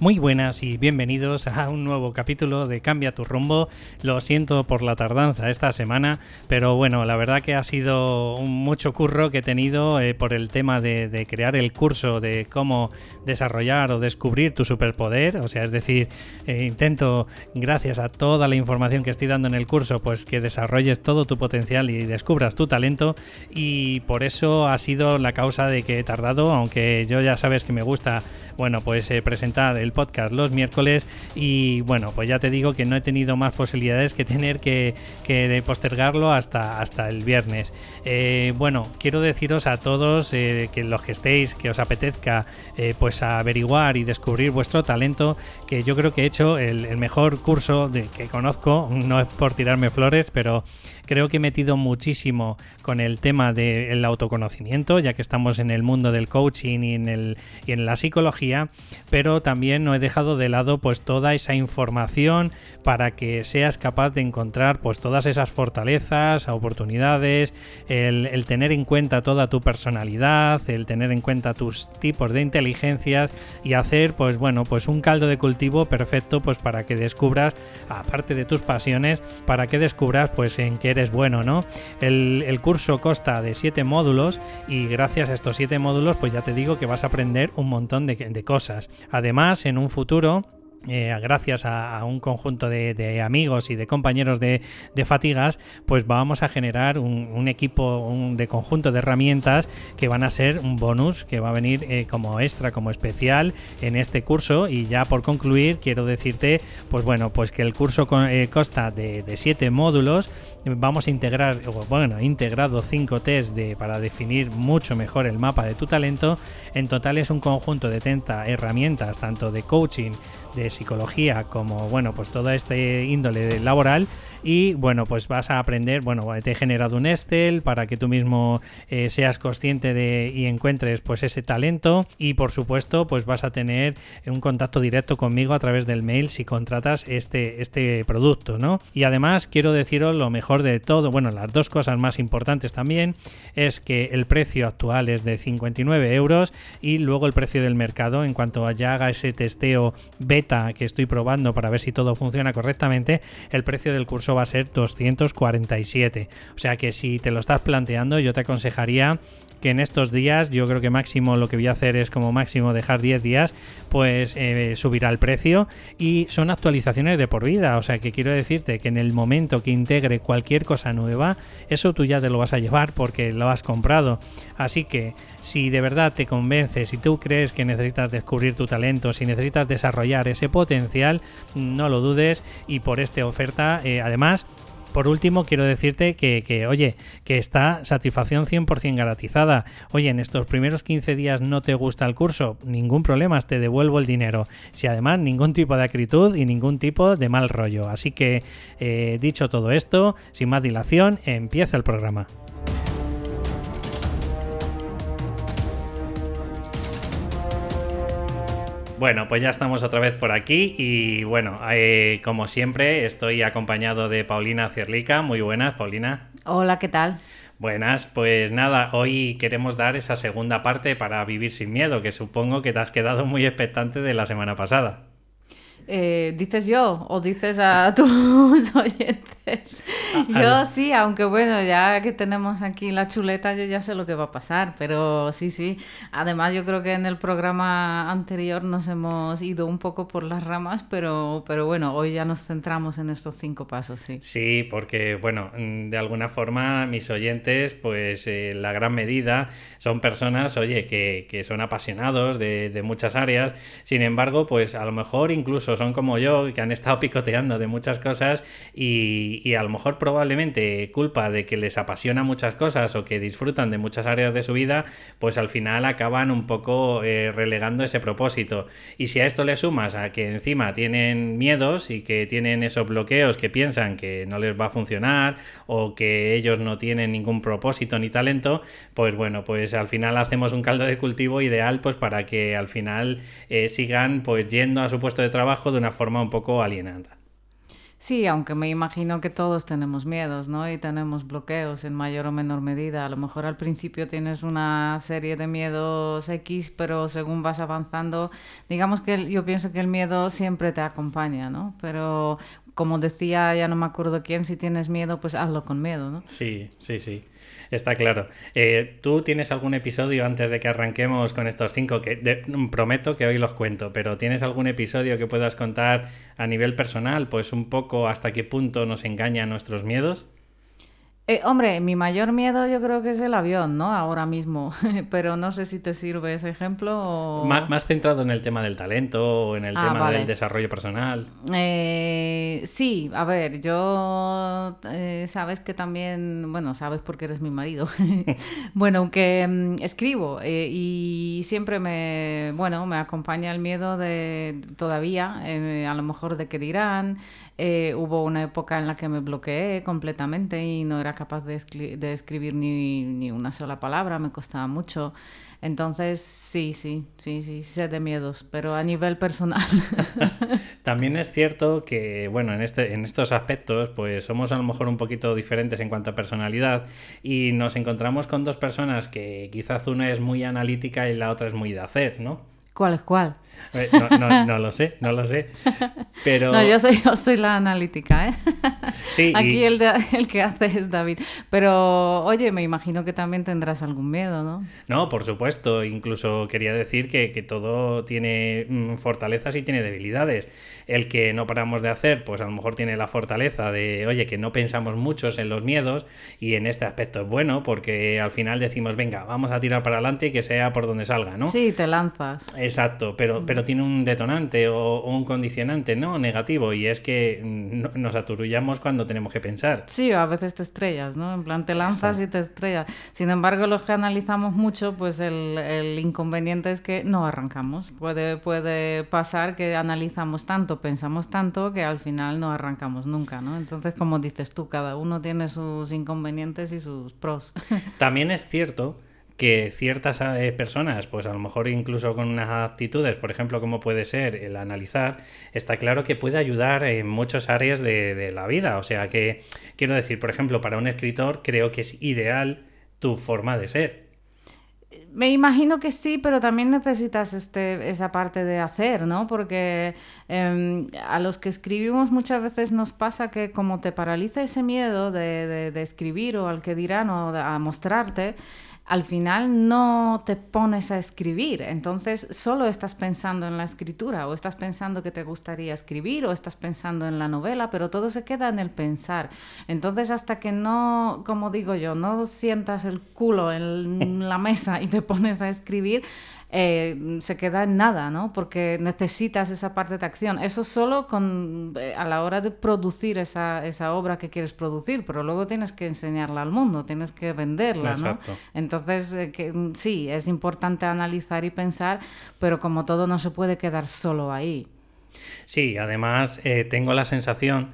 Muy buenas y bienvenidos a un nuevo capítulo de Cambia tu rumbo. Lo siento por la tardanza esta semana, pero bueno, la verdad que ha sido un mucho curro que he tenido eh, por el tema de, crear el curso de cómo desarrollar o descubrir tu superpoder. O sea, es decir, eh, intento, gracias a toda la información que estoy dando en el curso, pues que desarrolles todo tu potencial y descubras tu talento. Y por eso ha sido la causa de que he tardado, aunque yo ya sabes que me gusta, bueno, pues eh, presentar el podcast los miércoles y bueno, pues ya te digo que no he tenido más posibilidades que tener que, postergarlo hasta, hasta el viernes. Eh, bueno, quiero deciros a todos eh, que los que estéis, que os apetezca eh, pues averiguar y descubrir vuestro talento, que yo creo que he hecho el, mejor curso de, que conozco, no es por tirarme flores, pero Creo que he metido muchísimo con el tema del autoconocimiento, ya que estamos en el mundo del coaching y en, el, y en la psicología, pero también no he dejado de lado pues toda esa información para que seas capaz de encontrar pues todas esas fortalezas, oportunidades, el, tener en cuenta toda tu personalidad, el tener en cuenta tus tipos de inteligencias y hacer pues bueno pues un caldo de cultivo perfecto pues para que descubras aparte de tus pasiones para que descubras pues en qué eres es bueno, ¿no? El, curso consta de siete módulos y gracias a estos siete módulos, pues ya te digo que vas a aprender un montón de, de cosas. Además, en un futuro eh, gracias a, un conjunto de, amigos y de compañeros de, Fatigas, pues vamos a generar un, equipo de conjunto de herramientas que van a ser un bonus que va a venir eh, como extra, como especial en este curso. Y ya por concluir, quiero decirte, pues bueno, pues que el curso eh, consta de, siete módulos. Vamos a integrar, bueno, integrado cinco test de, para definir mucho mejor el mapa de tu talento. En total es un conjunto de 30 herramientas, tanto de coaching, de psicología como, bueno, pues toda este índole laboral. Y, bueno, pues vas a aprender, bueno, te he generado un Excel para que tú mismo eh, seas consciente de y encuentres pues ese talento. Y, por supuesto, pues vas a tener un contacto directo conmigo a través del mail si contratas este, este producto, ¿no? Y además quiero deciros lo mejor de todo, bueno, las dos cosas más importantes también es que el precio actual es de 59 euros y luego el precio del mercado en cuanto ya haga ese testeo que estoy probando para ver si todo funciona correctamente, el precio del curso va a ser 247. O sea que si te lo estás planteando, yo te aconsejaría que en estos días, yo creo que máximo lo que voy a hacer es como máximo dejar 10 días, pues eh, subirá el precio y son actualizaciones de por vida. O sea que quiero decirte que en el momento que integre cualquier cosa nueva, eso tú ya te lo vas a llevar porque lo has comprado. Así que si de verdad te convence, si tú crees que necesitas descubrir tu talento, si necesitas desarrollar ese potencial, no lo dudes y por esta oferta, eh, además, por último, quiero decirte que, oye, que está satisfacción 100% garantizada. Oye, en estos primeros 15 días no te gusta el curso, ningún problema, te devuelvo el dinero. Si además ningún tipo de acritud y ningún tipo de mal rollo. Así que, eh, dicho todo esto, sin más dilación, empieza el programa. Bueno, pues ya estamos otra vez por aquí y bueno, eh, como siempre estoy acompañado de Paulina Cierlica. Muy buenas, Paulina. Hola, ¿qué tal? Buenas, pues nada, hoy queremos dar esa segunda parte para vivir sin miedo, que supongo que te has quedado muy expectante de la semana pasada. Eh, ¿Dices yo o dices a tus oyentes? yo sí, aunque bueno, ya que tenemos aquí la chuleta, yo ya sé lo que va a pasar, pero sí, sí. Además, yo creo que en el programa anterior nos hemos ido un poco por las ramas, pero, pero bueno, hoy ya nos centramos en estos cinco pasos, sí. Sí, porque bueno, de alguna forma mis oyentes, pues eh, la gran medida son personas, oye, que, que son apasionados de, de muchas áreas, sin embargo, pues a lo mejor incluso son como yo, que han estado picoteando de muchas cosas y, a lo mejor probablemente culpa de que les apasiona muchas cosas o que disfrutan de muchas áreas de su vida, pues al final acaban un poco eh, relegando ese propósito. Y si a esto le sumas a que encima tienen miedos y que tienen esos bloqueos que piensan que no les va a funcionar o que ellos no tienen ningún propósito ni talento, pues bueno, pues al final hacemos un caldo de cultivo ideal pues para que al final eh, sigan pues yendo a su puesto de trabajo de una forma un poco alienada. Sí, aunque me imagino que todos tenemos miedos, ¿no? Y tenemos bloqueos en mayor o menor medida. A lo mejor al principio tienes una serie de miedos X, pero según vas avanzando, digamos que yo pienso que el miedo siempre te acompaña, ¿no? Pero como decía, ya no me acuerdo quién, si tienes miedo, pues hazlo con miedo, ¿no? Sí, sí, sí. Está claro. Eh, ¿Tú tienes algún episodio antes de que arranquemos con estos cinco? Que prometo que hoy los cuento, pero ¿tienes algún episodio que puedas contar a nivel personal? Pues un poco hasta qué punto nos engañan nuestros miedos. Eh, hombre, mi mayor miedo yo creo que es el avión, ¿no? Ahora mismo. Pero no sé si te sirve ese ejemplo. Más, centrado en el tema del talento o en el ah, tema del desarrollo personal. Eh, sí, a ver, yo eh, sabes que también, bueno, sabes porque eres mi marido. bueno, aunque mm, escribo y siempre me, bueno, me acompaña el miedo de todavía, a lo mejor de qué dirán. hubo una época en la que me bloqueé completamente y no era capaz de, de escribir ni, ni, una sola palabra, me costaba mucho. Entonces, sí, sí, sí, sí, sé de miedos, pero a nivel personal. También es cierto que, bueno, en, este, en estos aspectos, pues somos a lo mejor un poquito diferentes en cuanto a personalidad y nos encontramos con dos personas que quizás una es muy analítica y la otra es muy de hacer, ¿no? ¿Cuál es cuál? Eh, no, no, no, lo sé, no lo sé. Pero... No, yo soy, yo soy la analítica, ¿eh? Sí. Aquí el, el que hace es David. Pero, oye, me imagino que también tendrás algún miedo, ¿no? No, por supuesto. Incluso quería decir que, que todo tiene mm, fortalezas y tiene debilidades. El que no paramos de hacer, pues a lo mejor tiene la fortaleza de, oye, que no pensamos muchos en los miedos y en este aspecto es bueno porque al final decimos, venga, vamos a tirar para adelante y que sea por donde salga, ¿no? Sí, te lanzas. Exacto, pero, pero tiene un detonante o, un condicionante, ¿no? Negativo, y es que nos aturullamos cuando tenemos que pensar. Sí, a veces te estrellas, ¿no? En plan, te lanzas y te estrellas. Sin embargo, los que analizamos mucho, pues el, el, inconveniente es que no arrancamos. Puede, puede pasar que analizamos tanto, pensamos tanto, que al final no arrancamos nunca, ¿no? Entonces, como dices tú, cada uno tiene sus inconvenientes y sus pros. También es cierto que ciertas eh, personas, pues a lo mejor incluso con unas actitudes, por ejemplo, como puede ser el analizar, está claro que puede ayudar en muchas áreas de, la vida. O sea que, quiero decir, por ejemplo, para un escritor creo que es ideal tu forma de ser. Me imagino que sí, pero también necesitas este, esa parte de hacer, ¿no? Porque em, a los que escribimos muchas veces nos pasa que como te paraliza ese miedo de, de escribir o al que dirán o a mostrarte, al final no te pones a escribir, entonces solo estás pensando en la escritura o estás pensando que te gustaría escribir o estás pensando en la novela, pero todo se queda en el pensar. Entonces hasta que no, como digo yo, no sientas el culo en la mesa y te pones a escribir, eh, se queda en nada, ¿no? Porque necesitas esa parte de acción. Eso solo con, eh, a la hora de producir esa, esa, obra que quieres producir, pero luego tienes que enseñarla al mundo, tienes que venderla, ¿no? Entonces, eh, que, mm, sí, es importante analizar y pensar, pero como todo no se puede quedar solo ahí. Sí, además tengo la sensación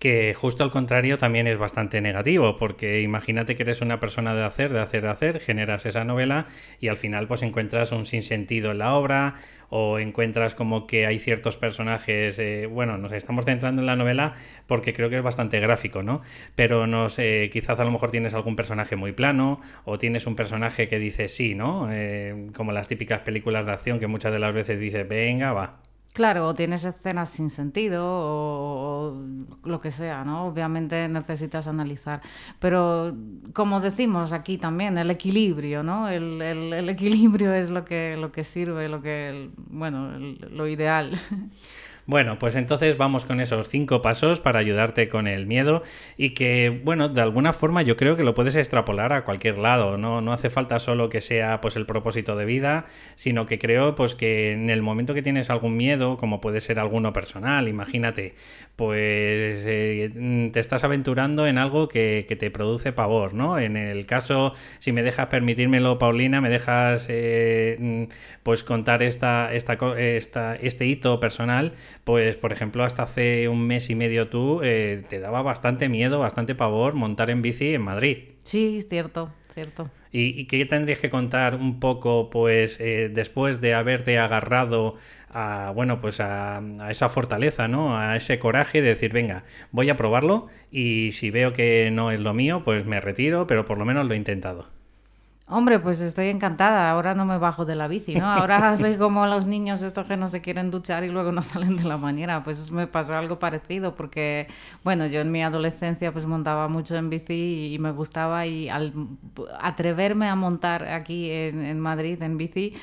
que justo al contrario también es bastante negativo, porque imagínate que eres una persona de hacer, de hacer, de hacer, generas esa novela y al final pues encuentras un sinsentido en la obra o encuentras como que hay ciertos personajes, eh, bueno, nos estamos centrando en la novela porque creo que es bastante gráfico, ¿no? Pero no sé, quizás a lo mejor tienes algún personaje muy plano o tienes un personaje que dice sí, ¿no? Eh, como las típicas películas de acción que muchas de las veces dice, venga, va, Claro, o tienes escenas sin sentido o, lo que sea, ¿no? Obviamente necesitas analizar. Pero como decimos aquí también, el equilibrio, ¿no? El, el, equilibrio es lo que, lo que sirve, lo que, bueno, lo ideal. Bueno, pues entonces vamos con esos cinco pasos para ayudarte con el miedo y que, bueno, de alguna forma yo creo que lo puedes extrapolar a cualquier lado, no, no hace falta solo que sea pues el propósito de vida, sino que creo pues que en el momento que tienes algún miedo, como puede ser alguno personal, imagínate, pues eh, te estás aventurando en algo que, te produce pavor, ¿no? En el caso, si me dejas permitírmelo, Paulina, me dejas eh, pues contar esta, esta, esta, este hito personal, pues por ejemplo hasta hace un mes y medio tú eh, te daba bastante miedo, bastante pavor montar en bici en Madrid. Sí, es cierto. cierto. ¿Y, qué tendrías que contar un poco, pues, eh, después de haberte agarrado a, bueno, pues a, esa fortaleza, ¿no? A ese coraje de decir, venga, voy a probarlo y si veo que no es lo mío, pues me retiro, pero por lo menos lo he intentado. Hombre, pues estoy encantada. Ahora no me bajo de la bici, ¿no? Ahora soy como los niños estos que no se quieren duchar y luego no salen de la mañana. Pues me pasó algo parecido porque, bueno, yo en mi adolescencia pues montaba mucho en bici y, me gustaba y al atreverme a montar aquí en, en Madrid en bici,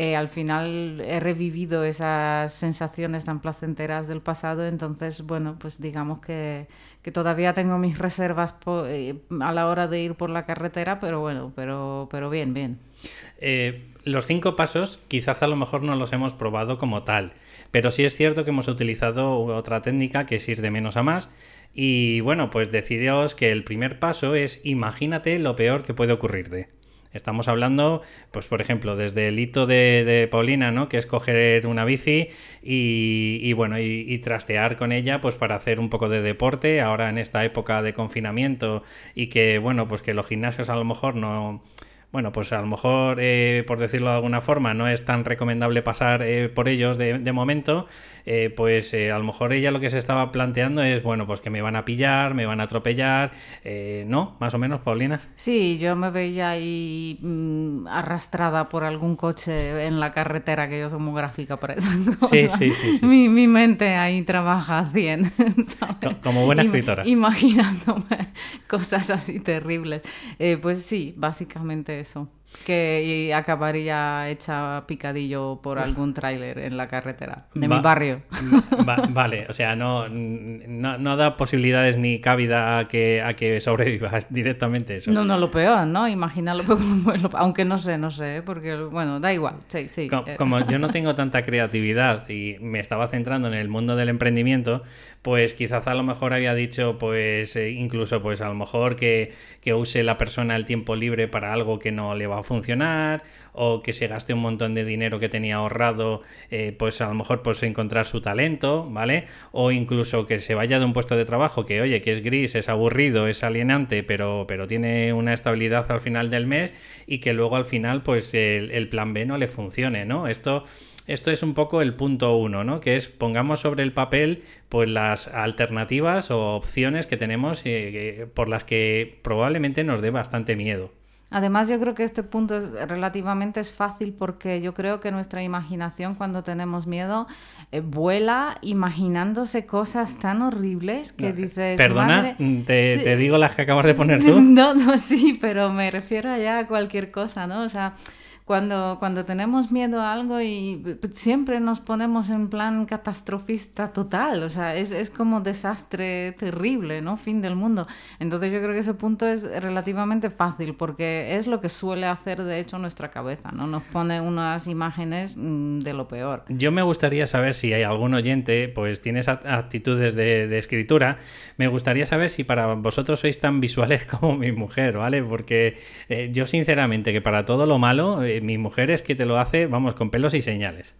eh, al final he revivido esas sensaciones tan placenteras del pasado, entonces, bueno, pues digamos que, todavía tengo mis reservas eh, a la hora de ir por la carretera, pero bueno, pero, pero bien, bien. Eh, los cinco pasos quizás a lo mejor no los hemos probado como tal, pero sí es cierto que hemos utilizado otra técnica que es ir de menos a más. Y bueno, pues deciros que el primer paso es imagínate lo peor que puede ocurrirte. Estamos hablando, pues por ejemplo, desde el hito de, Paulina, ¿no? Que es coger una bici y, bueno, y, trastear con ella, pues para hacer un poco de deporte, ahora en esta época de confinamiento y que, bueno, pues que los gimnasios a lo mejor no bueno, pues a lo mejor, eh, por decirlo de alguna forma, no es tan recomendable pasar eh, por ellos de, momento, eh, pues a lo mejor ella lo que se estaba planteando es, bueno, pues que me van a pillar, me van a atropellar, ¿no? Más o menos, Paulina. Sí, yo me veía ahí mm, arrastrada por algún coche en la carretera, que yo soy muy gráfica para esas cosas. Sí, sí, sí. Mi, mi, mente ahí trabaja a 100, Como buena escritora. Imaginándome cosas así terribles. pues sí, básicamente eso que acabaría hecha picadillo por algún tráiler en la carretera de mi barrio. vale, o sea, no, no, da posibilidades ni cabida a que, a que sobrevivas directamente eso. No, no, lo peor, ¿no? Imagínalo, aunque no sé, no sé, porque, bueno, da igual, sí, sí. Como, yo no tengo tanta creatividad y me estaba centrando en el mundo del emprendimiento, pues quizás a lo mejor había dicho, pues, eh, incluso, pues a lo mejor que, que use la persona el tiempo libre para algo que no le va a funcionar o que se gaste un montón de dinero que tenía ahorrado, eh, pues a lo mejor pues encontrar su talento, ¿vale? O incluso que se vaya de un puesto de trabajo que, oye, que es gris, es aburrido, es alienante, pero, pero tiene una estabilidad al final del mes y que luego al final pues el, plan B no le funcione, ¿no? Esto esto es un poco el punto uno, ¿no? Que es pongamos sobre el papel pues las alternativas o opciones que tenemos eh, por las que probablemente nos dé bastante miedo. Además, yo creo que este punto es relativamente es fácil porque yo creo que nuestra imaginación cuando tenemos miedo eh, vuela imaginándose cosas tan horribles que dices... Perdona, te, te, digo las que acabas de poner tú. No, no, sí, pero me refiero ya a cualquier cosa, ¿no? O sea, cuando, cuando tenemos miedo a algo y pues, siempre nos ponemos en plan catastrofista total, o sea, es, es, como desastre terrible, ¿no? Fin del mundo. Entonces yo creo que ese punto es relativamente fácil porque es lo que suele hacer de hecho nuestra cabeza, ¿no? Nos pone unas imágenes mm, de lo peor. Yo me gustaría saber si hay algún oyente, pues tienes actitudes de, de escritura, me gustaría saber si para vosotros sois tan visuales como mi mujer, ¿vale? Porque eh, yo sinceramente que para todo lo malo... Eh, mi mujer es que te lo hace, vamos, con pelos y señales.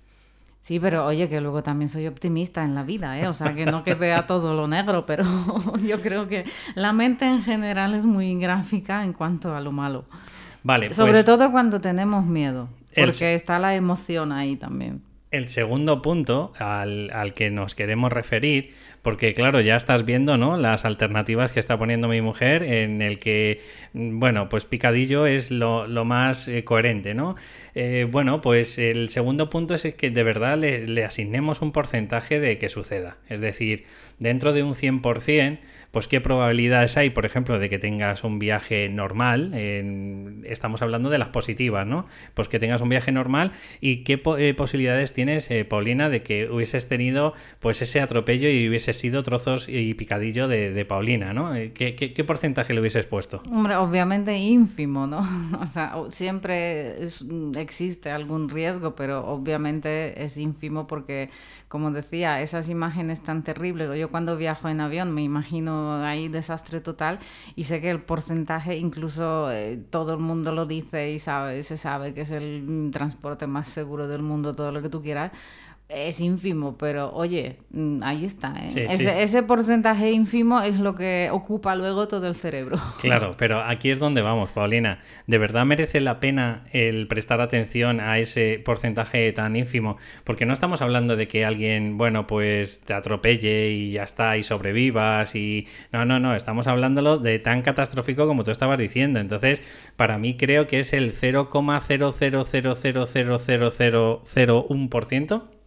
Sí, pero oye, que luego también soy optimista en la vida, ¿eh? O sea, que no que vea todo lo negro, pero yo creo que la mente en general es muy gráfica en cuanto a lo malo. Vale, Sobre pues todo cuando tenemos miedo, porque está la emoción ahí también. El segundo punto al, al, que nos queremos referir porque claro, ya estás viendo, ¿no? Las alternativas que está poniendo mi mujer en el que, mm, bueno, pues picadillo es lo, más eh, coherente, ¿no? Eh, bueno, pues el segundo punto es que de verdad le, asignemos un porcentaje de que suceda. Es decir, dentro de un 100%, pues qué probabilidades hay, por ejemplo, de que tengas un viaje normal, estamos hablando de las positivas, ¿no? Pues que tengas un viaje normal y qué eh, posibilidades tienes, Paulina, de que hubieses tenido pues ese atropello y hubieses sido trozos y picadillo de, Paulina, ¿no? Eh, ¿Qué, porcentaje le hubieses puesto? Hombre, obviamente ínfimo, ¿no? O sea, siempre existe algún riesgo, pero obviamente es ínfimo porque, como decía, esas imágenes tan terribles, yo cuando viajo en avión me imagino ahí desastre total y sé que el porcentaje, incluso eh, todo el mundo lo dice y sabe, se sabe que es el transporte más seguro del mundo, todo lo que tú quieras es ínfimo, pero oye, mm, ahí está. ¿eh? ese, porcentaje ínfimo es lo que ocupa luego todo el cerebro. Claro, pero aquí es donde vamos, Paulina. ¿De verdad merece la pena el prestar atención a ese porcentaje tan ínfimo? Porque no estamos hablando de que alguien, bueno, pues te atropelle y ya está, y sobrevivas y... No, no, no, estamos hablándolo de tan catastrófico como tú estabas diciendo. Entonces, para mí creo que es el 0,0000001%.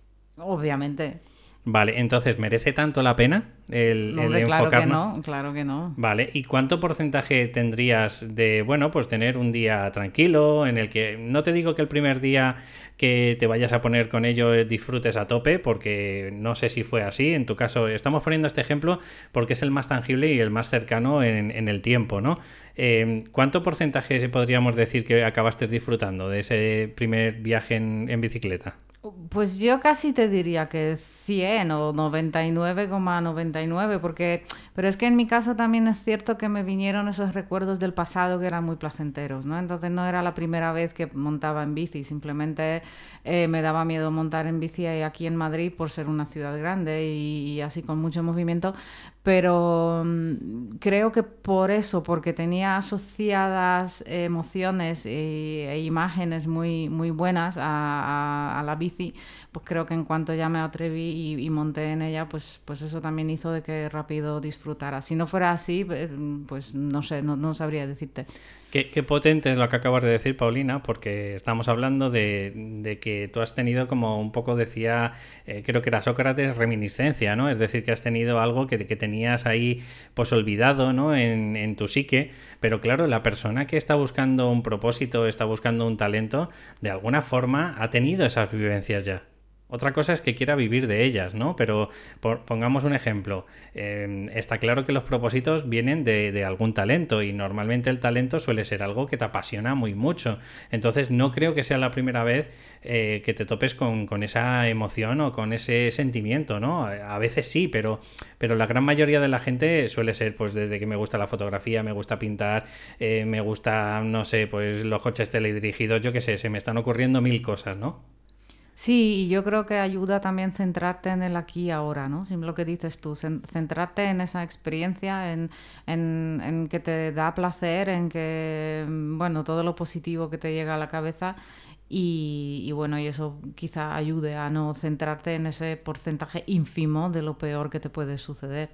Obviamente. Vale, entonces, ¿merece tanto la pena el, claro que no, claro que no. Vale, ¿y cuánto porcentaje tendrías de, bueno, pues tener un día tranquilo en el que, no te digo que el primer día que te vayas a poner con ello disfrutes a tope, porque no sé si fue así, en tu caso, estamos poniendo este ejemplo porque es el más tangible y el más cercano en, el tiempo, ¿no? Eh, ¿Cuánto porcentaje podríamos decir que acabaste disfrutando de ese primer viaje en bicicleta? Pues yo casi te diría que 100 o 99,99, porque, pero es que en mi caso también es cierto que me vinieron esos recuerdos del pasado que eran muy placenteros, ¿no? Entonces no era la primera vez que montaba en bici, simplemente eh, me daba miedo montar en bici aquí en Madrid por ser una ciudad grande y, y así con mucho movimiento, pero mm, creo que por eso, porque tenía asociadas emociones e, imágenes muy, muy buenas a, la bici, pues creo que en cuanto ya me atreví y, monté en ella, pues, pues eso también hizo de que rápido disfrutara. Si no fuera así, pues, pues no sé, no, no sabría decirte. Qué, potente es lo que acabas de decir, Paulina, porque estamos hablando de, que tú has tenido como un poco, decía, eh, creo que era Sócrates, reminiscencia, ¿no? Es decir, que has tenido algo que, tenías ahí pues olvidado, ¿no? En, tu psique, pero claro, la persona que está buscando un propósito, está buscando un talento, de alguna forma ha tenido esas vivencias ya. Otra cosa es que quiera vivir de ellas, ¿no? Pero pongamos un ejemplo. Em, está claro que los propósitos vienen de, algún talento y normalmente el talento suele ser algo que te apasiona muy mucho. Entonces no creo que sea la primera vez eh, que te topes con, esa emoción o con ese sentimiento, ¿no? A veces sí, pero, pero la gran mayoría de la gente suele ser pues desde que me gusta la fotografía, me gusta pintar, eh, me gusta, no sé, pues los coches teledirigidos, yo qué sé, se me están ocurriendo mil cosas, ¿no? Sí, y yo creo que ayuda también centrarte en el aquí y ahora, ¿no? Sin lo que dices tú, centrarte en esa experiencia, en, en, que te da placer, en que, bueno, todo lo positivo que te llega a la cabeza y, y, bueno, y eso quizá ayude a no centrarte en ese porcentaje ínfimo de lo peor que te puede suceder.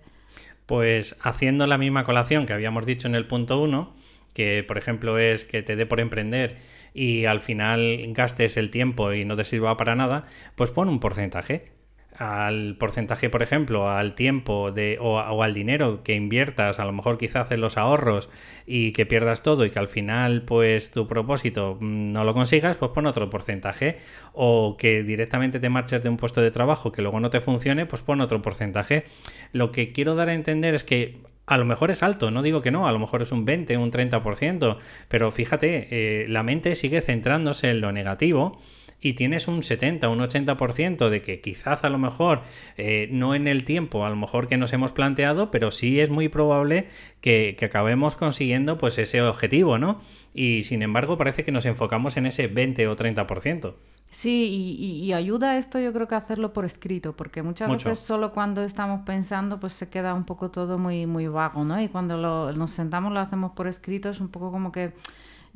Pues haciendo la misma colación que habíamos dicho en el punto 1, que por ejemplo es que te dé por emprender y al final gastes el tiempo y no te sirva para nada, pues pon un porcentaje al porcentaje, por ejemplo, al tiempo de, o, al dinero que inviertas, a lo mejor quizás en los ahorros y que pierdas todo y que al final pues tu propósito mm, no lo consigas, pues pon otro porcentaje. O que directamente te marches de un puesto de trabajo que luego no te funcione, pues pon otro porcentaje. Lo que quiero dar a entender es que a lo mejor es alto, no digo que no, a lo mejor es un 20, un 30%, pero fíjate, eh, la mente sigue centrándose en lo negativo y tienes un 70, un 80% de que quizás a lo mejor eh, no en el tiempo, a lo mejor que nos hemos planteado, pero sí es muy probable que, que, acabemos consiguiendo pues ese objetivo, ¿no? Y sin embargo parece que nos enfocamos en ese 20 o 30%. Sí, y, ayuda esto yo creo que hacerlo por escrito, porque muchas veces solo cuando estamos pensando pues se queda un poco todo muy, muy vago, ¿no? Y cuando lo, nos sentamos lo hacemos por escrito es un poco como que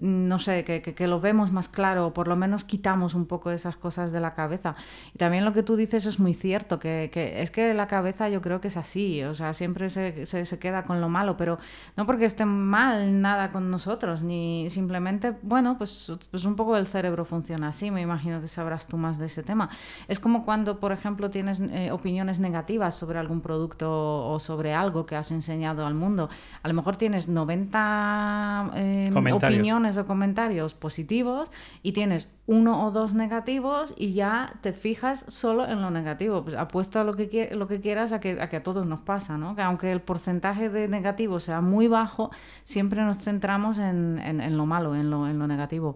no sé, que, que, lo vemos más claro, o por lo menos quitamos un poco esas cosas de la cabeza. Y también lo que tú dices es muy cierto, que, que es que la cabeza yo creo que es así, o sea, siempre se, se, se, queda con lo malo, pero no porque esté mal nada con nosotros, ni simplemente, bueno, pues, pues un poco el cerebro funciona así, me imagino que sabrás tú más de ese tema. Es como cuando, por ejemplo, tienes eh, opiniones negativas sobre algún producto o sobre algo que has enseñado al mundo. A lo mejor tienes 90 eh, opiniones o comentarios positivos y tienes uno o dos negativos y ya te fijas solo en lo negativo. Pues apuesto a lo que, lo que quieras a que, a que a todos nos pasa, ¿no? Que aunque el porcentaje de negativos sea muy bajo, siempre nos centramos en, en, lo malo, en lo, en lo negativo.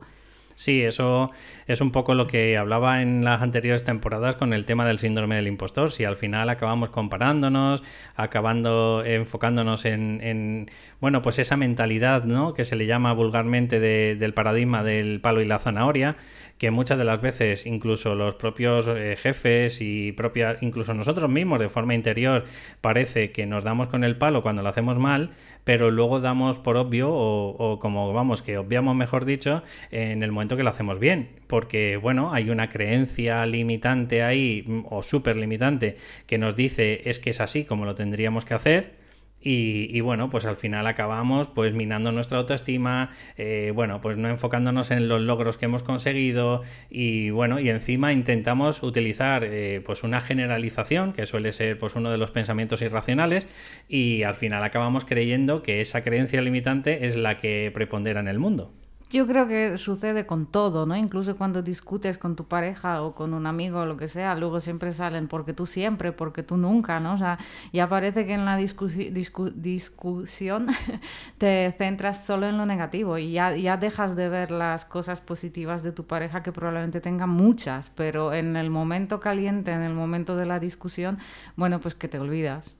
Sí, eso es un poco lo que hablaba en las anteriores temporadas con el tema del síndrome del impostor. Si al final acabamos comparándonos, acabando enfocándonos en, bueno, pues esa mentalidad, ¿no? Que se le llama vulgarmente del paradigma del palo y la zanahoria, que muchas de las veces incluso los propios eh, jefes y propia, incluso nosotros mismos de forma interior parece que nos damos con el palo cuando lo hacemos mal, pero luego damos por obvio o, como vamos, que obviamos mejor dicho en el momento que lo hacemos bien, porque bueno, hay una creencia limitante ahí o súper limitante que nos dice es que es así como lo tendríamos que hacer y, bueno, pues al final acabamos pues minando nuestra autoestima, eh, bueno, pues no enfocándonos en los logros que hemos conseguido y bueno, y encima intentamos utilizar eh, pues una generalización que suele ser pues uno de los pensamientos irracionales y al final acabamos creyendo que esa creencia limitante es la que prepondera en el mundo. Yo creo que sucede con todo, ¿no? Incluso cuando discutes con tu pareja o con un amigo o lo que sea, luego siempre salen porque tú siempre, porque tú nunca, ¿no? O sea, ya parece que en la discusión te centras solo en lo negativo y ya, ya dejas de ver las cosas positivas de tu pareja que probablemente tenga muchas, pero en el momento caliente, en el momento de la discusión, bueno, pues que te olvidas.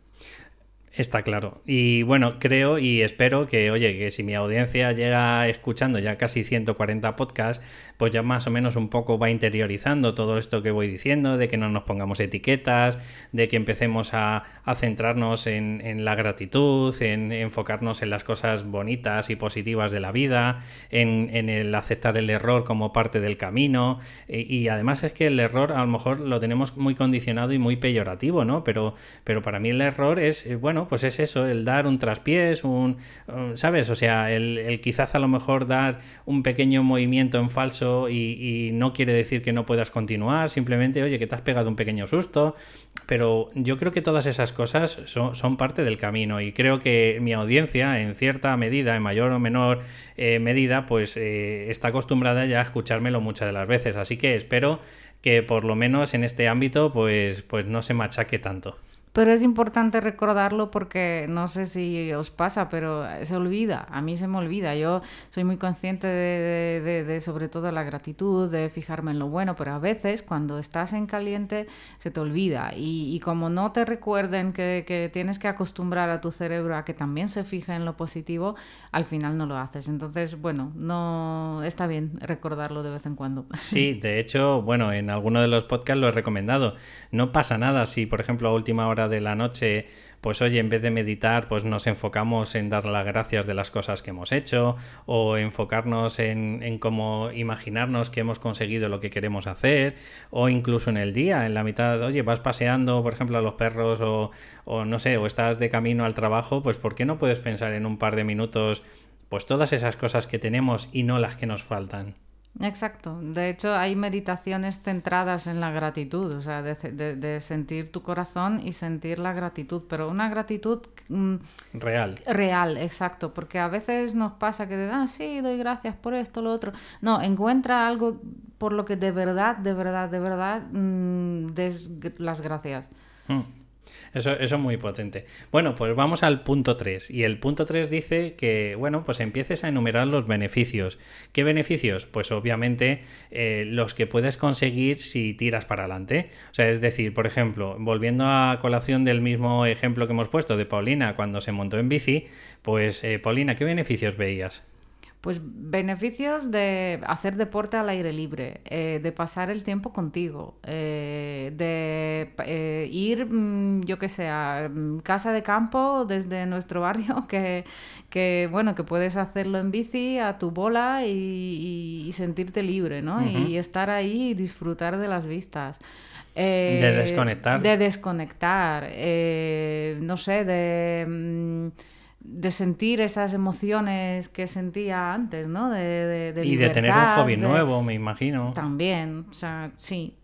Está claro. Y bueno, creo y espero que, oye, que si mi audiencia llega escuchando ya casi 140 podcasts, pues ya más o menos un poco va interiorizando todo esto que voy diciendo, de que no nos pongamos etiquetas, de que empecemos a, centrarnos en, la gratitud, en, enfocarnos en las cosas bonitas y positivas de la vida, en, el aceptar el error como parte del camino. Y, además es que el error a lo mejor lo tenemos muy condicionado y muy peyorativo, ¿no? Pero, pero para mí el error es, eh, pues es eso, el dar un traspiés, un, ¿sabes? O sea, el, quizás a lo mejor dar un pequeño movimiento en falso y, no quiere decir que no puedas continuar, simplemente, oye, que te has pegado un pequeño susto, pero yo creo que todas esas cosas son, parte del camino y creo que mi audiencia, en cierta medida, en mayor o menor eh, medida, pues eh, está acostumbrada ya a escuchármelo muchas de las veces, así que espero que por lo menos en este ámbito pues, pues no se machaque tanto. Pero es importante recordarlo porque no sé si os pasa, pero se olvida, a mí se me olvida. Yo soy muy consciente de, sobre todo la gratitud, de fijarme en lo bueno, pero a veces cuando estás en caliente se te olvida. Y, como no te recuerden que, que, tienes que acostumbrar a tu cerebro a que también se fije en lo positivo, al final no lo haces. Entonces, bueno, no está bien recordarlo de vez en cuando. Sí, de hecho, bueno, en alguno de los podcasts lo he recomendado. No pasa nada si, por ejemplo, a última hora de la noche, pues oye, en vez de meditar, pues nos enfocamos en dar las gracias de las cosas que hemos hecho, o enfocarnos en, en cómo imaginarnos que hemos conseguido lo que queremos hacer, o incluso en el día, en la mitad, oye, vas paseando, por ejemplo, a los perros, o, o no sé, o estás de camino al trabajo, pues ¿por qué no puedes pensar en un par de minutos? Pues todas esas cosas que tenemos y no las que nos faltan. Exacto. De hecho, hay meditaciones centradas en la gratitud, o sea, de, sentir tu corazón y sentir la gratitud, pero una gratitud mm, real. Real, exacto, porque a veces nos pasa que, ah, sí, doy gracias por esto, lo otro. No, encuentra algo por lo que de verdad, de verdad, de verdad, mm, des las gracias. Hmm. Eso, eso es muy potente. Bueno, pues vamos al punto 3. Y el punto 3 dice que, bueno, pues empieces a enumerar los beneficios. ¿Qué beneficios? Pues obviamente eh, los que puedes conseguir si tiras para adelante. O sea, es decir, por ejemplo, volviendo a colación del mismo ejemplo que hemos puesto de Paulina cuando se montó en bici, pues eh, Paulina, ¿qué beneficios veías? Pues beneficios de hacer deporte al aire libre, eh, de pasar el tiempo contigo, eh, de eh, ir, mm, yo que sé, a mm, casa de campo desde nuestro barrio, que, bueno, que puedes hacerlo en bici a tu bola y, sentirte libre, ¿no? Y estar ahí y disfrutar de las vistas. de desconectar. De desconectar, no sé, de... Mm, de sentir esas emociones que sentía antes, ¿no? De, y de tener un hobby nuevo, me imagino. También, o sea, sí.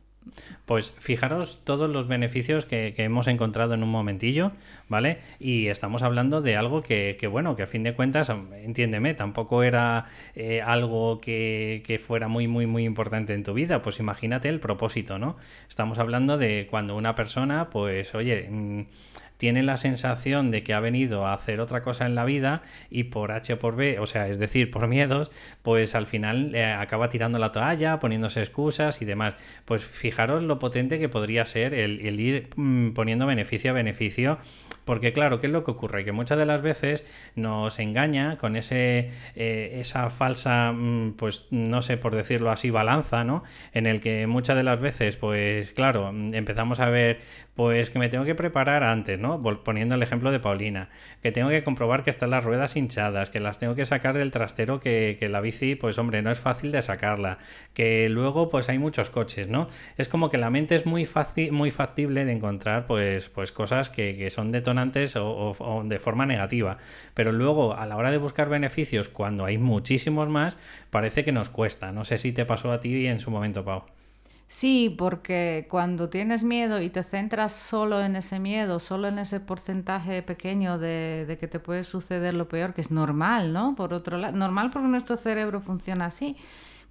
Pues fijaros todos los beneficios que, hemos encontrado en un momentillo, ¿vale? Y estamos hablando de algo que, bueno, que a fin de cuentas, entiéndeme, tampoco era eh, algo que, que, fuera muy, muy, muy importante en tu vida. Pues imagínate el propósito, ¿no? Estamos hablando de cuando una persona, pues, oye, mm, tiene la sensación de que ha venido a hacer otra cosa en la vida y por H o por B, o sea, es decir, por miedos, pues al final eh, acaba tirando la toalla, poniéndose excusas y demás. Pues fijaros lo potente que podría ser el, ir mm, poniendo beneficio a beneficio porque claro, ¿qué es lo que ocurre? Que muchas de las veces nos engaña con ese, eh, esa falsa, mm, pues no sé por decirlo así, balanza, ¿no? En el que muchas de las veces, pues claro, empezamos a ver pues que me tengo que preparar antes, ¿no? Poniendo el ejemplo de Paulina, que tengo que comprobar que están las ruedas hinchadas, que las tengo que sacar del trastero, que, la bici, pues hombre, no es fácil de sacarla, que luego pues hay muchos coches, ¿no? Es como que la mente es muy fácil, muy factible de encontrar pues, pues cosas que, son detonantes o, de forma negativa, pero luego a la hora de buscar beneficios, cuando hay muchísimos más, parece que nos cuesta. No sé si te pasó a ti en su momento, Pau. Sí, porque cuando tienes miedo y te centras solo en ese miedo, solo en ese porcentaje pequeño de, que te puede suceder lo peor, que es normal, ¿no? Por otro lado, normal porque nuestro cerebro funciona así.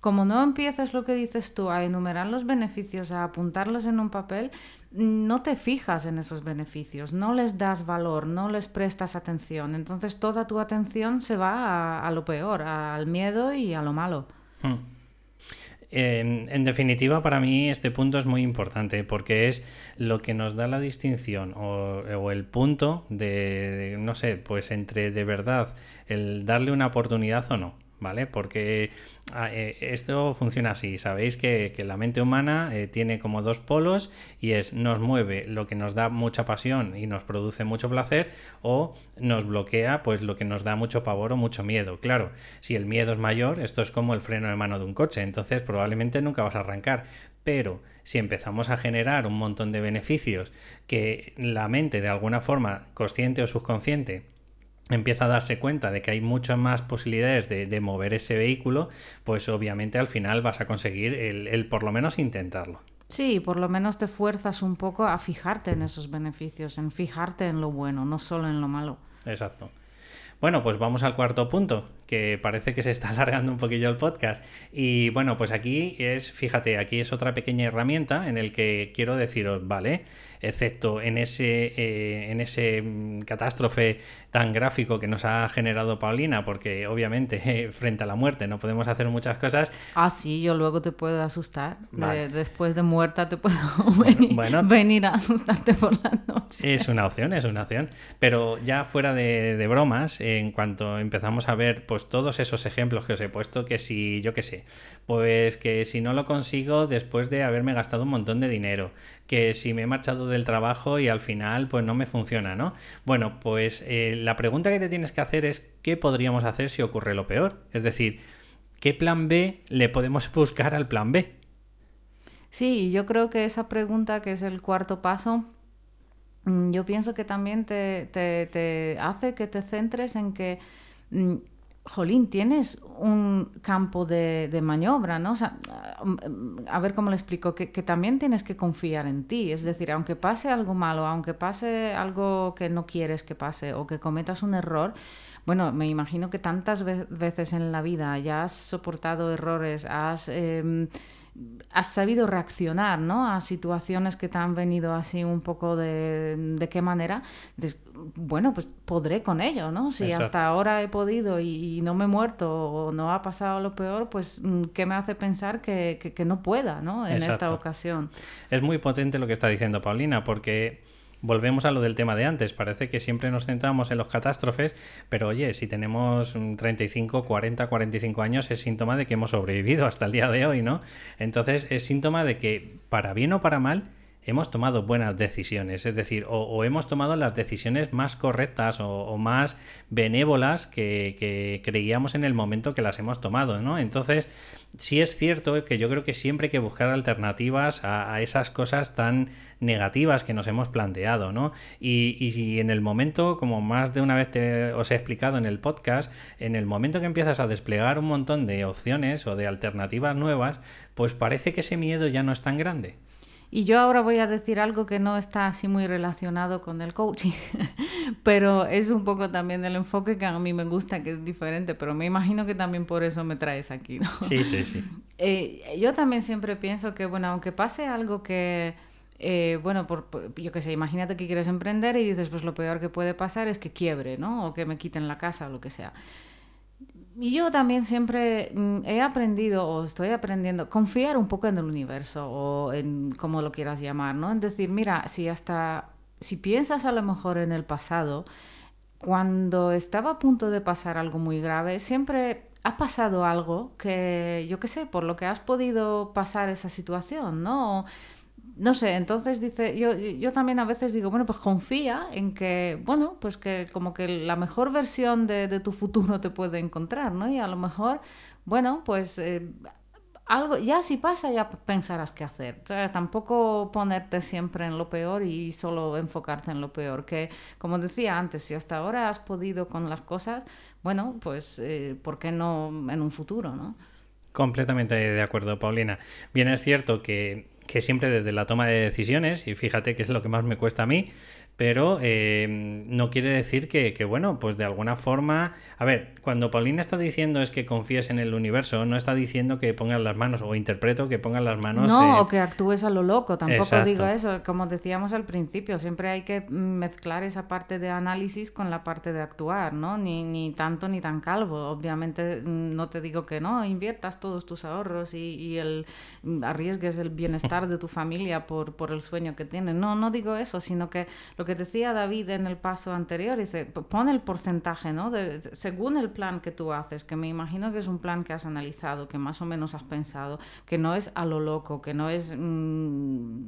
Como no empiezas lo que dices tú a enumerar los beneficios, a apuntarlos en un papel, no te fijas en esos beneficios, no les das valor, no les prestas atención. Entonces toda tu atención se va a, lo peor, al miedo y a lo malo. Hmm en definitiva, para mí este punto es muy importante porque es lo que nos da la distinción o, el punto de, no sé, pues entre de verdad el darle una oportunidad o no. ¿Vale? Porque ah, eh, esto funciona así, sabéis que, la mente humana eh, tiene como dos polos y es nos mueve lo que nos da mucha pasión y nos produce mucho placer o nos bloquea pues lo que nos da mucho pavor o mucho miedo. Claro, si el miedo es mayor, esto es como el freno de mano de un coche, entonces probablemente nunca vas a arrancar, pero si empezamos a generar un montón de beneficios que la mente de alguna forma, consciente o subconsciente, empieza a darse cuenta de que hay muchas más posibilidades de, mover ese vehículo, pues obviamente al final vas a conseguir el, por lo menos intentarlo. Sí, por lo menos te fuerzas un poco a fijarte en esos beneficios, en fijarte en lo bueno, no solo en lo malo. Exacto. Bueno, pues vamos al cuarto punto, que parece que se está alargando un poquillo el podcast. Y bueno, pues aquí es, fíjate, aquí es otra pequeña herramienta en el que quiero deciros, vale, excepto en ese, eh, en ese mm, catástrofe tan gráfico que nos ha generado Paulina, porque obviamente frente a la muerte no podemos hacer muchas cosas. Ah, sí, yo luego te puedo asustar. después de muerta te puedo venir, a asustarte por la noche. Es una opción, es una opción. Pero ya fuera de, de bromas, en cuanto empezamos a ver pues todos esos ejemplos que os he puesto, que si, yo qué sé, pues que si no lo consigo después de haberme gastado un montón de dinero, que si me he marchado del trabajo y al final pues no me funciona, ¿no? Bueno, pues eh, la pregunta que te tienes que hacer es ¿qué podríamos hacer si ocurre lo peor? Es decir, ¿qué plan B le podemos buscar al plan B? Sí, yo creo que esa pregunta, que es el cuarto paso, mm, yo pienso que también te, te hace que te centres en que mm, jolín, tienes un campo de, maniobra, ¿no? O sea, a ver cómo le explico, que, también tienes que confiar en ti. Es decir, aunque pase algo malo, aunque pase algo que no quieres que pase o que cometas un error, bueno, me imagino que tantas veces en la vida ya has soportado errores, has... Em, has sabido reaccionar ¿no? a situaciones que te han venido así un poco de, de qué manera, bueno, pues podré con ello, ¿no? Si hasta ahora he podido y, no me he muerto o no ha pasado lo peor, pues mm, ¿qué me hace pensar que, que, no pueda, ¿no? En esta ocasión. Es muy potente lo que está diciendo Paulina, porque volvemos a lo del tema de antes. Parece que siempre nos centramos en los catástrofes, pero oye, si tenemos 35, 40, 45 años, es síntoma de que hemos sobrevivido hasta el día de hoy, ¿no? Entonces es síntoma de que, para bien o para mal, hemos tomado buenas decisiones, es decir, o, hemos tomado las decisiones más correctas o, más benévolas que, creíamos en el momento que las hemos tomado, ¿no? Entonces, sí es cierto que yo creo que siempre hay que buscar alternativas a, esas cosas tan negativas que nos hemos planteado, ¿no? Y, y, en el momento, como más de una vez te, os he explicado en el podcast, en el momento que empiezas a desplegar un montón de opciones o de alternativas nuevas, pues parece que ese miedo ya no es tan grande. Y yo ahora voy a decir algo que no está así muy relacionado con el coaching, pero es un poco también el enfoque que a mí me gusta, que es diferente, pero me imagino que también por eso me traes aquí, ¿no? Sí, sí, sí. Eh, yo también siempre pienso que, bueno, aunque pase algo que eh, bueno, por, yo qué sé, imagínate que quieres emprender y dices, pues lo peor que puede pasar es que quiebre, ¿no? O que me quiten la casa o lo que sea. Y yo también siempre mm, he aprendido o estoy aprendiendo confiar un poco en el universo o en como lo quieras llamar, ¿no? En decir, mira, si hasta si piensas a lo mejor en el pasado, cuando estaba a punto de pasar algo muy grave, siempre ha pasado algo que, yo qué sé, por lo que has podido pasar esa situación, ¿no? No sé, entonces dice, yo, yo también a veces digo, bueno, pues confía en que, bueno, pues que como que la mejor versión de, tu futuro te puede encontrar, ¿no? Y a lo mejor, bueno, pues eh, algo, ya si pasa, ya pensarás qué hacer. O sea, tampoco ponerte siempre en lo peor y solo enfocarte en lo peor. Que, como decía antes, si hasta ahora has podido con las cosas, bueno, pues, eh, ¿por qué no en un futuro, no? Completamente de acuerdo, Paulina. Bien, es cierto que que siempre desde la toma de decisiones, y fíjate que es lo que más me cuesta a mí, pero eh, no quiere decir que, bueno, pues de alguna forma, a ver, cuando Paulina está diciendo es que confíes en el universo, no está diciendo que pongas las manos, o interpreto que pongas las manos. No, o que actúes a lo loco, tampoco digo eso, como decíamos al principio, siempre hay que mezclar esa parte de análisis con la parte de actuar, ¿no? Ni, ni tanto ni tan calvo, obviamente mm, no te digo que no, inviertas todos tus ahorros y, y el, mm, arriesgues el bienestar de tu familia por, por el sueño que tienes, no, no digo eso, sino que lo que que decía David en el paso anterior, dice, pon el porcentaje, ¿no? De, según el plan que tú haces, que me imagino que es un plan que has analizado, que más o menos has pensado, que no es a lo loco, que no es, mm,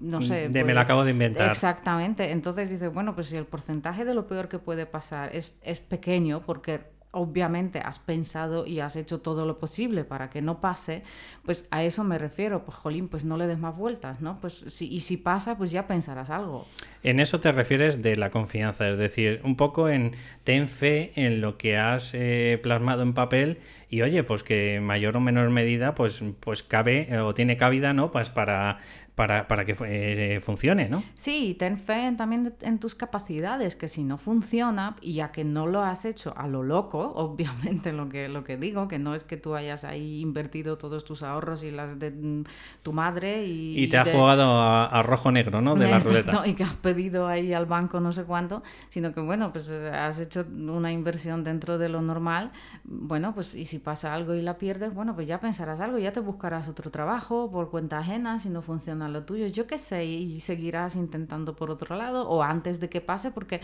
no sé. De me lo acabo de inventar. Exactamente. Entonces dice, bueno, pues si el porcentaje de lo peor que puede pasar es, es pequeño, porque obviamente has pensado y has hecho todo lo posible para que no pase, pues a eso me refiero, pues jolín, pues no le des más vueltas, ¿no? Pues si, y si pasa, pues ya pensarás algo. En eso te refieres de la confianza, es decir, un poco en ten fe en lo que has eh, plasmado en papel y oye, pues que en mayor o menor medida, pues, pues cabe eh, o tiene cabida, ¿no? Pues para para, para que eh, funcione, ¿no? Sí, ten fe también en tus capacidades, que si no funciona, y ya que no lo has hecho a lo loco, obviamente lo que, lo que digo, que no es que tú hayas ahí invertido todos tus ahorros y las de mm, tu madre y... Y te has jugado a, rojo-negro, ¿no? De la ruleta. Y que has pedido ahí al banco no sé cuánto, sino que bueno, pues eh, has hecho una inversión dentro de lo normal, bueno, pues y si pasa algo y la pierdes, bueno, pues ya pensarás algo, ya te buscarás otro trabajo por cuenta ajena si no funciona lo tuyo, yo qué sé, y seguirás intentando por otro lado o antes de que pase, porque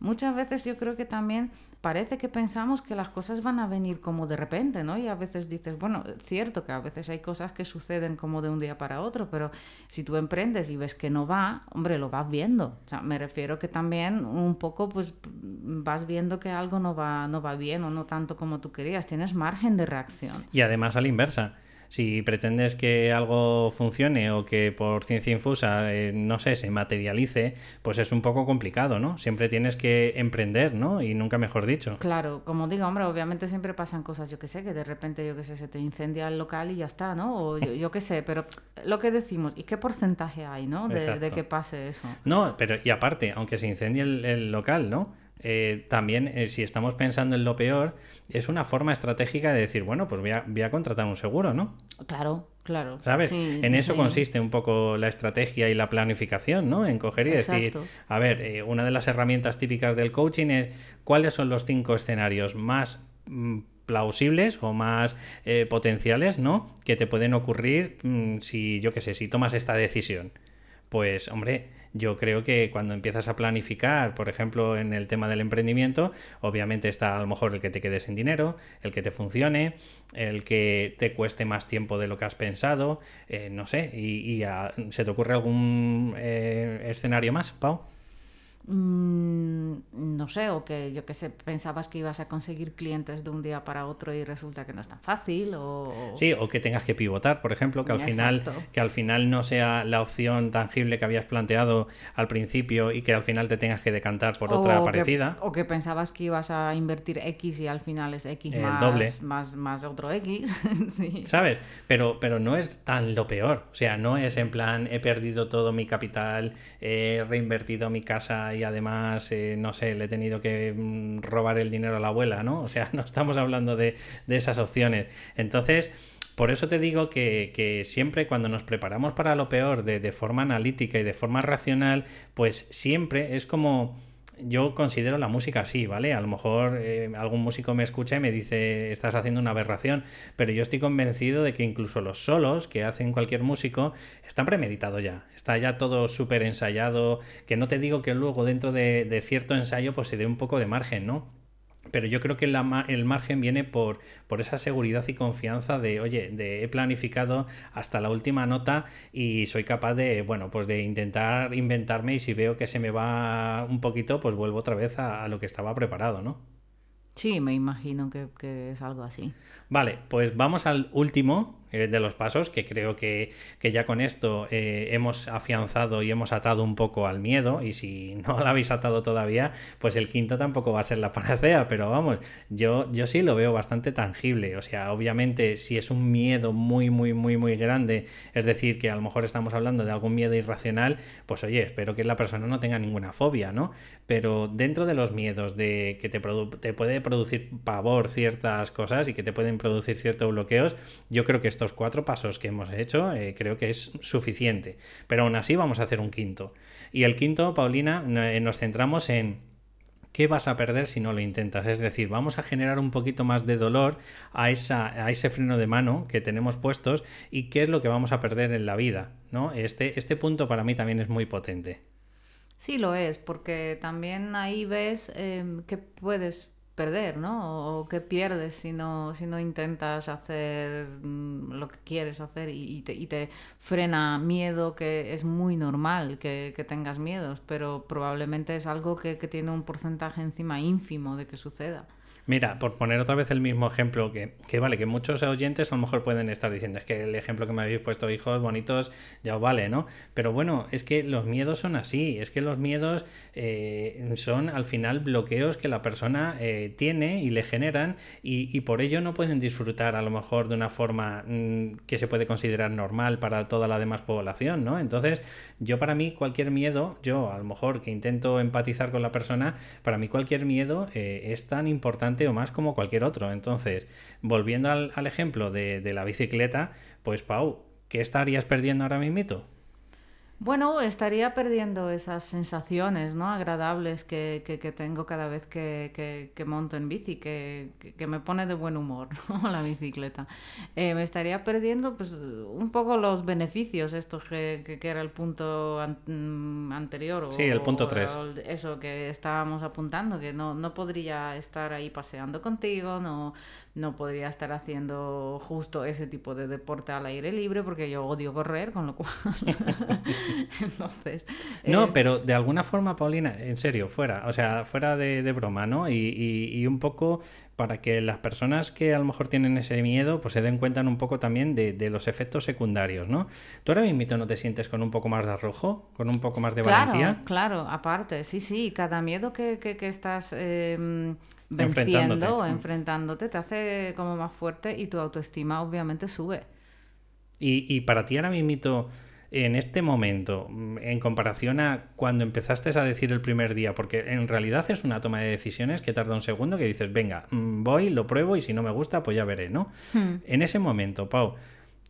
muchas veces yo creo que también parece que pensamos que las cosas van a venir como de repente, ¿no? Y a veces dices, bueno, cierto que a veces hay cosas que suceden como de un día para otro, pero si tú emprendes y ves que no va, hombre, lo vas viendo. O sea, me refiero que también un poco pues vas viendo que algo no va, no va bien o no tanto como tú querías, tienes margen de reacción. Y además a la inversa si pretendes que algo funcione o que por ciencia infusa, eh, no sé, se materialice, pues es un poco complicado, ¿no? Siempre tienes que emprender, ¿no? Y nunca mejor dicho. Claro, como digo, hombre, obviamente siempre pasan cosas, yo que sé, que de repente, yo que sé, se te incendia el local y ya está, ¿no? O yo, qué sé, pero lo que decimos, ¿y qué porcentaje hay, ¿no? De, que pase eso. No, pero y aparte, aunque se incendie el local, ¿no? Eh, también eh, si estamos pensando en lo peor, es una forma estratégica de decir, bueno, pues voy a, voy a contratar un seguro, ¿no? Claro, claro. ¿Sabes? en eso consiste un poco la estrategia y la planificación, ¿no? En coger y decir, a ver, eh, una de las herramientas típicas del coaching es cuáles son los cinco escenarios más mm, plausibles o más potenciales, ¿no? Que te pueden ocurrir mm, si, yo qué sé, si tomas esta decisión. Pues, hombre, yo creo que cuando empiezas a planificar, por ejemplo, en el tema del emprendimiento, obviamente está a lo mejor el que te quedes sin dinero, el que te funcione, el que te cueste más tiempo de lo que has pensado, eh, no sé, y, ¿se te ocurre algún eh, escenario más, Pau? Mm, no sé, o que yo que sé, pensabas que ibas a conseguir clientes de un día para otro y resulta que no es tan fácil, o... Sí, o que tengas que pivotar, por ejemplo, que al, final, que al final no sea la opción tangible que habías planteado al principio y que al final te tengas que decantar por otra parecida. o que pensabas que ibas a invertir X y al final es X más, doble. más, más otro X. ¿Sabes? Pero, pero no es tan lo peor, o sea, no es en plan he perdido todo mi capital, he reinvertido mi casa y además, eh, no sé, le he tenido que mm, robar el dinero a la abuela, ¿no? O sea, no estamos hablando de, esas opciones. Entonces, Por eso te digo que, siempre cuando nos preparamos para lo peor de, de forma analítica y de forma racional, pues siempre es como yo considero la música así, ¿vale? A lo mejor eh, algún músico me escucha y me dice, estás haciendo una aberración, pero yo estoy convencido de que incluso los solos que hacen cualquier músico están premeditados ya, está ya todo súper ensayado, que no te digo que luego dentro de, de cierto ensayo pues se dé un poco de margen, ¿no? Pero yo creo que el margen viene por, por esa seguridad y confianza de, oye, de he planificado hasta la última nota y soy capaz de, bueno, pues de intentar inventarme y si veo que se me va un poquito, pues vuelvo otra vez a, a lo que estaba preparado, ¿no? Sí, me imagino que, que es algo así. Vale, pues vamos al último, eh, de los pasos, que creo que, ya con esto eh, hemos afianzado y hemos atado un poco al miedo, y si no lo habéis atado todavía, pues el quinto tampoco va a ser la panacea, pero vamos, yo, yo sí lo veo bastante tangible, o sea, obviamente si es un miedo muy, muy, muy, muy grande, es decir, que a lo mejor estamos hablando de algún miedo irracional, pues oye, espero que la persona no tenga ninguna fobia, ¿no? Pero dentro de los miedos de que te, te puede producir pavor ciertas cosas y que te pueden producir ciertos bloqueos, yo creo que esto cuatro pasos que hemos hecho eh, creo que es suficiente. Pero aún así vamos a hacer un quinto. Y el quinto, Paulina, eh, nos centramos en ¿qué vas a perder si no lo intentas? Es decir, vamos a generar un poquito más de dolor a, esa, a ese freno de mano que tenemos puestos y qué es lo que vamos a perder en la vida. ¿no? Este, este punto para mí también es muy potente. Sí, lo es, porque también ahí ves eh, que puedes perder, ¿no? O qué pierdes si no, si no intentas hacer mm, lo que quieres hacer y, te, y, te, frena miedo, que es muy normal que, que, tengas miedos, pero probablemente es algo que, que tiene un porcentaje encima ínfimo de que suceda. Mira, por poner otra vez el mismo ejemplo, que, que, vale, que muchos oyentes a lo mejor pueden estar diciendo, es que el ejemplo que me habéis puesto, hijos bonitos, ya os vale, ¿no? Pero bueno, es que los miedos son así, es que los miedos eh, son al final bloqueos que la persona eh, tiene y le generan y, y, por ello no pueden disfrutar a lo mejor de una forma mm, que se puede considerar normal para toda la demás población, ¿no? Entonces, yo para mí cualquier miedo, yo a lo mejor que intento empatizar con la persona, para mí cualquier miedo eh, es tan importante o más como cualquier otro. Entonces, volviendo al, ejemplo de, la bicicleta, pues Pau, ¿qué estarías perdiendo ahora mismo? Bueno, estaría perdiendo esas sensaciones ¿no? agradables que, que, tengo cada vez que, que, monto en bici, que, me pone de buen humor la bicicleta. Eh, me estaría perdiendo pues, un poco los beneficios, esto que, era el punto mm, anterior. sí, el punto 3. Eso que estábamos apuntando, que no, no podría estar ahí paseando contigo, no, no podría estar haciendo justo ese tipo de deporte al aire libre, porque yo odio correr, con lo cual... Entonces. No, eh, pero de alguna forma, Paulina, en serio, fuera, o sea, fuera de, broma, ¿no? Y, y, un poco para que las personas que a lo mejor tienen ese miedo, pues se den cuenta un poco también de, los efectos secundarios, ¿no? ¿Tú ahora mismo no te sientes con un poco más de arrojo, con un poco más de valentía? Claro, aparte, sí, sí, cada miedo que, que, estás eh, venciendo o enfrentándote te hace como más fuerte y tu autoestima obviamente sube. Y, y para ti ahora mismo en este momento, mm, en comparación a cuando empezaste a decir el primer día, porque en realidad es una toma de decisiones que tarda un segundo, que dices, venga, mm, voy, lo pruebo y si no me gusta, pues ya veré, ¿no? Hmm. En ese momento, Pau,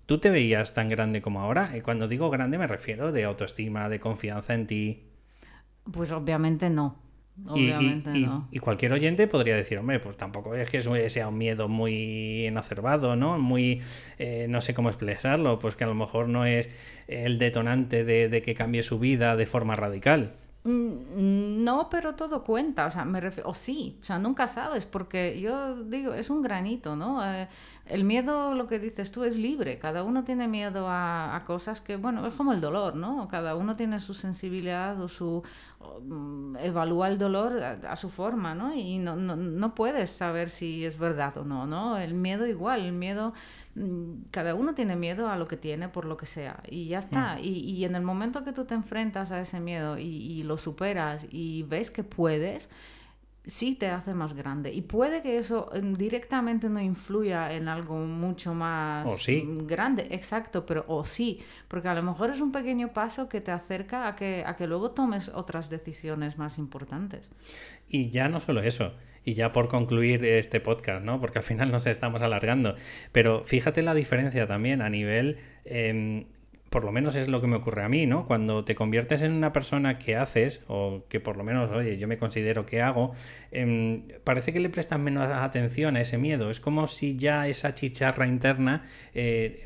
¿tú te veías tan grande como ahora? Y cuando digo grande me refiero de autoestima, de confianza en ti. Pues obviamente no. Y, cualquier oyente podría decir, hombre, pues tampoco es que sea un miedo muy enacerbado, ¿no? Muy, eh, no sé cómo expresarlo, pues que a lo mejor no es el detonante de, de que cambie su vida de forma radical. Mm, no, pero todo cuenta, o sea, me refiero, o sí, o sea, nunca sabes, porque yo digo, es un granito, ¿no? Eh, el miedo, lo que dices tú, es libre, cada uno tiene miedo a, cosas que, bueno, es como el dolor, ¿no? Cada uno tiene su sensibilidad o su, mm, evalúa el dolor a, su forma, ¿no? Y no, no, no puedes saber si es verdad o no, ¿no? El miedo igual, el miedo Mm, cada uno tiene miedo a lo que tiene por lo que sea y ya está. Mm. Y, y, en el momento que tú te enfrentas a ese miedo y, lo superas y ves que puedes, sí te hace más grande. Y puede que eso mm, directamente no influya en algo mucho más grande, exacto, pero o sí, porque a lo mejor es un pequeño paso que te acerca a que, a que luego tomes otras decisiones más importantes. Y ya no solo eso, y ya por concluir este podcast, ¿no? Porque al final nos estamos alargando, pero fíjate la diferencia también a nivel... Em, por lo menos es lo que me ocurre a mí, ¿no? Cuando te conviertes en una persona que haces, o que por lo menos, oye, yo me considero que hago, em, parece que le prestas menos atención a ese miedo. Es como si ya esa chicharra interna eh,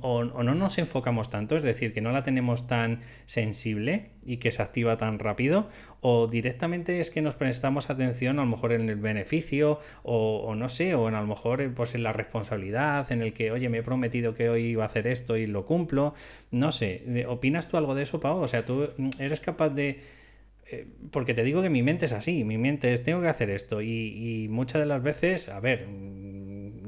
o, no nos enfocamos tanto, es decir, que no la tenemos tan sensible y que se activa tan rápido, o directamente es que nos prestamos atención a lo mejor en el beneficio, o, no sé, o en a lo mejor pues en la responsabilidad, en el que, oye, me he prometido que hoy iba a hacer esto y lo cumplo. No sé, ¿opinas tú algo de eso, Pau? O sea, tú eres capaz de... Eh, porque te digo que mi mente es así, mi mente es tengo que hacer esto y, muchas de las veces, a ver, mm,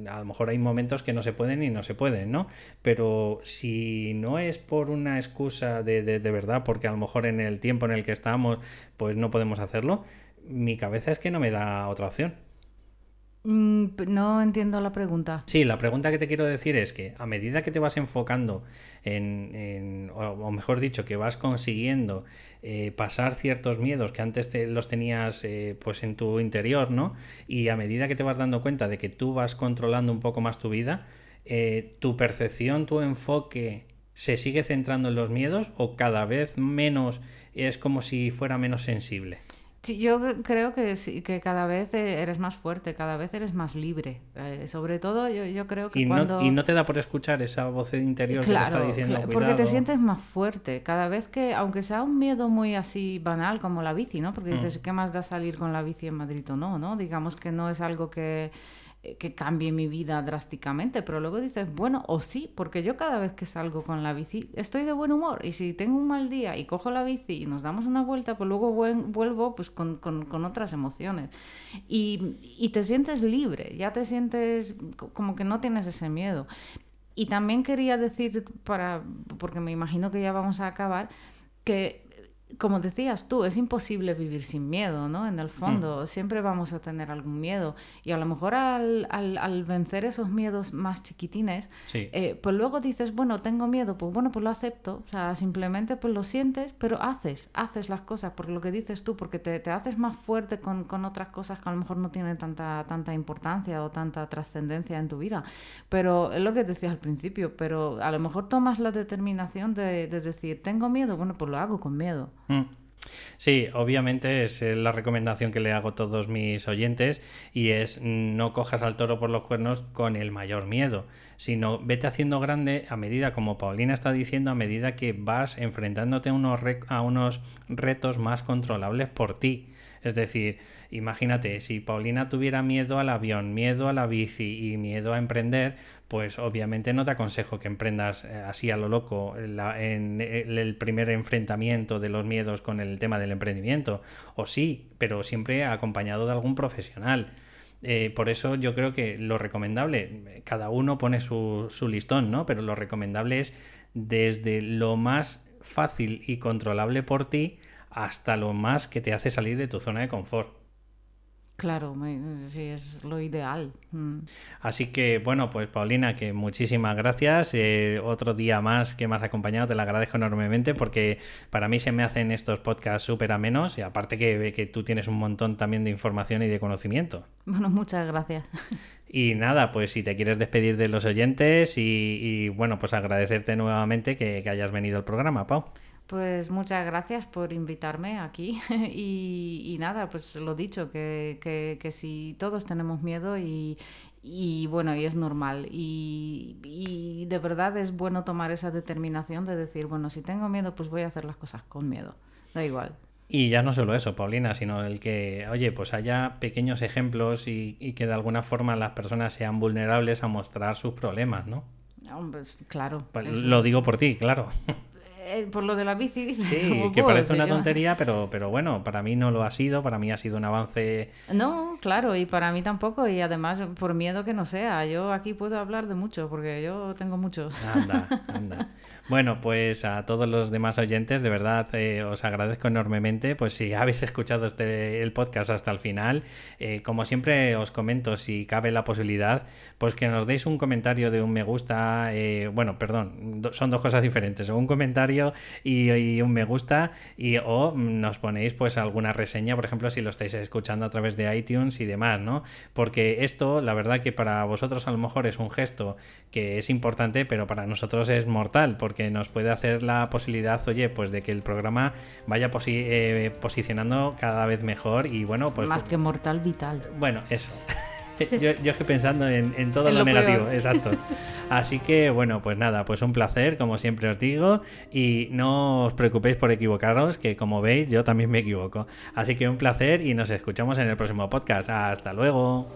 a lo mejor hay momentos que no se pueden y no se pueden, ¿no? Pero si no es por una excusa de, de, de verdad, porque a lo mejor en el tiempo en el que estamos, pues no podemos hacerlo, mi cabeza es que no me da otra opción. Mm, no entiendo la pregunta. Sí, la pregunta que te quiero decir es que a medida que te vas enfocando en, o mejor dicho, que vas consiguiendo eh, pasar ciertos miedos que antes te, los tenías eh, pues en tu interior, ¿no? Y a medida que te vas dando cuenta de que tú vas controlando un poco más tu vida, eh, tu percepción, tu enfoque se sigue centrando en los miedos o cada vez menos es como si fuera menos sensible. Sí, yo creo que, sí, que cada vez eh, eres más fuerte, cada vez eres más libre. Eh, sobre todo, yo, yo, creo que y cuando... No, y no te da por escuchar esa voz interior que te está diciendo claro, Porque te sientes más fuerte. Cada vez que, aunque sea un miedo muy así banal como la bici, ¿no? Porque dices, mm. ¿qué más da salir con la bici en Madrid o no? ¿no? Digamos que no es algo que que cambie mi vida drásticamente, pero luego dices, bueno, o sí, porque yo cada vez que salgo con la bici estoy de buen humor y si tengo un mal día y cojo la bici y nos damos una vuelta, pues luego vuelvo pues con, con, con otras emociones y, y te sientes libre, ya te sientes como que no tienes ese miedo. Y también quería decir, para, porque me imagino que ya vamos a acabar, que como decías tú, es imposible vivir sin miedo, ¿no? En el fondo, mm. siempre vamos a tener algún miedo. Y a lo mejor al, al, vencer esos miedos más chiquitines, eh, pues luego dices, bueno, tengo miedo, pues bueno, pues lo acepto. O sea, simplemente pues lo sientes, pero haces, haces las cosas, por lo que dices tú, porque te, te haces más fuerte con, con, otras cosas que a lo mejor no tienen tanta, tanta importancia o tanta trascendencia en tu vida. Pero es lo que decías al principio, pero a lo mejor tomas la determinación de, de decir, tengo miedo, bueno, pues lo hago con miedo. Mm. Sí, obviamente es eh, la recomendación que le hago a todos mis oyentes y es no cojas al toro por los cuernos con el mayor miedo, sino vete haciendo grande a medida, como Paulina está diciendo, a medida que vas enfrentándote a unos, a unos retos más controlables por ti. Es decir, imagínate, si Paulina tuviera miedo al avión, miedo a la bici y miedo a emprender, pues obviamente no te aconsejo que emprendas eh, así a lo loco en el primer enfrentamiento de los miedos con el tema del emprendimiento. O sí, pero siempre acompañado de algún profesional. Eh, por eso yo creo que lo recomendable, cada uno pone su, su listón, ¿no? Pero lo recomendable es desde lo más fácil y controlable por ti hasta lo más que te hace salir de tu zona de confort. Claro, sí, es lo ideal. Mm. Así que, bueno, pues Paulina, que muchísimas gracias. Eh, otro día más que me has acompañado, te lo agradezco enormemente porque para mí se me hacen estos podcasts súper amenos y aparte que, que tú tienes un montón también de información y de conocimiento. Bueno, muchas gracias. Y nada, pues si te quieres despedir de los oyentes y, bueno, pues agradecerte nuevamente que, que hayas venido al programa, Pau. Pues muchas gracias por invitarme aquí y, nada, pues lo dicho, que, que, si todos tenemos miedo y, y bueno, y es normal y, y, de verdad es bueno tomar esa determinación de decir, bueno, si tengo miedo, pues voy a hacer las cosas con miedo, da igual. Y ya no solo eso, Paulina, sino el que, oye, pues haya pequeños ejemplos y, y que de alguna forma las personas sean vulnerables a mostrar sus problemas, ¿no? Hombre, claro. Lo digo por ti, claro. eh, por lo de la bici. Sí, que parece una tontería, pero, pero bueno, para mí no lo ha sido, para mí ha sido un avance. No, claro, y para mí tampoco, y además por miedo que no sea. Yo aquí puedo hablar de mucho, porque yo tengo muchos. Anda, anda. Bueno, pues a todos los demás oyentes, de verdad eh, os agradezco enormemente. Pues si habéis escuchado este, el podcast hasta el final, eh, como siempre os comento, si cabe la posibilidad, pues que nos deis un comentario de un me gusta. Eh, bueno, perdón, son dos cosas diferentes. Un comentario y, un me gusta, y o nos ponéis pues alguna reseña, por ejemplo, si lo estáis escuchando a través de iTunes y demás, ¿no? Porque esto, la verdad que para vosotros a lo mejor es un gesto que es importante, pero para nosotros es mortal, porque que nos puede hacer la posibilidad, oye, pues de que el programa vaya eh, posicionando cada vez mejor y bueno, pues... Más que mortal, vital. Bueno, eso. yo, yo estoy pensando en, todo lo, negativo, exacto. Así que bueno, pues nada, pues un placer, como siempre os digo, y no os preocupéis por equivocaros, que como veis yo también me equivoco. Así que un placer y nos escuchamos en el próximo podcast. Hasta luego.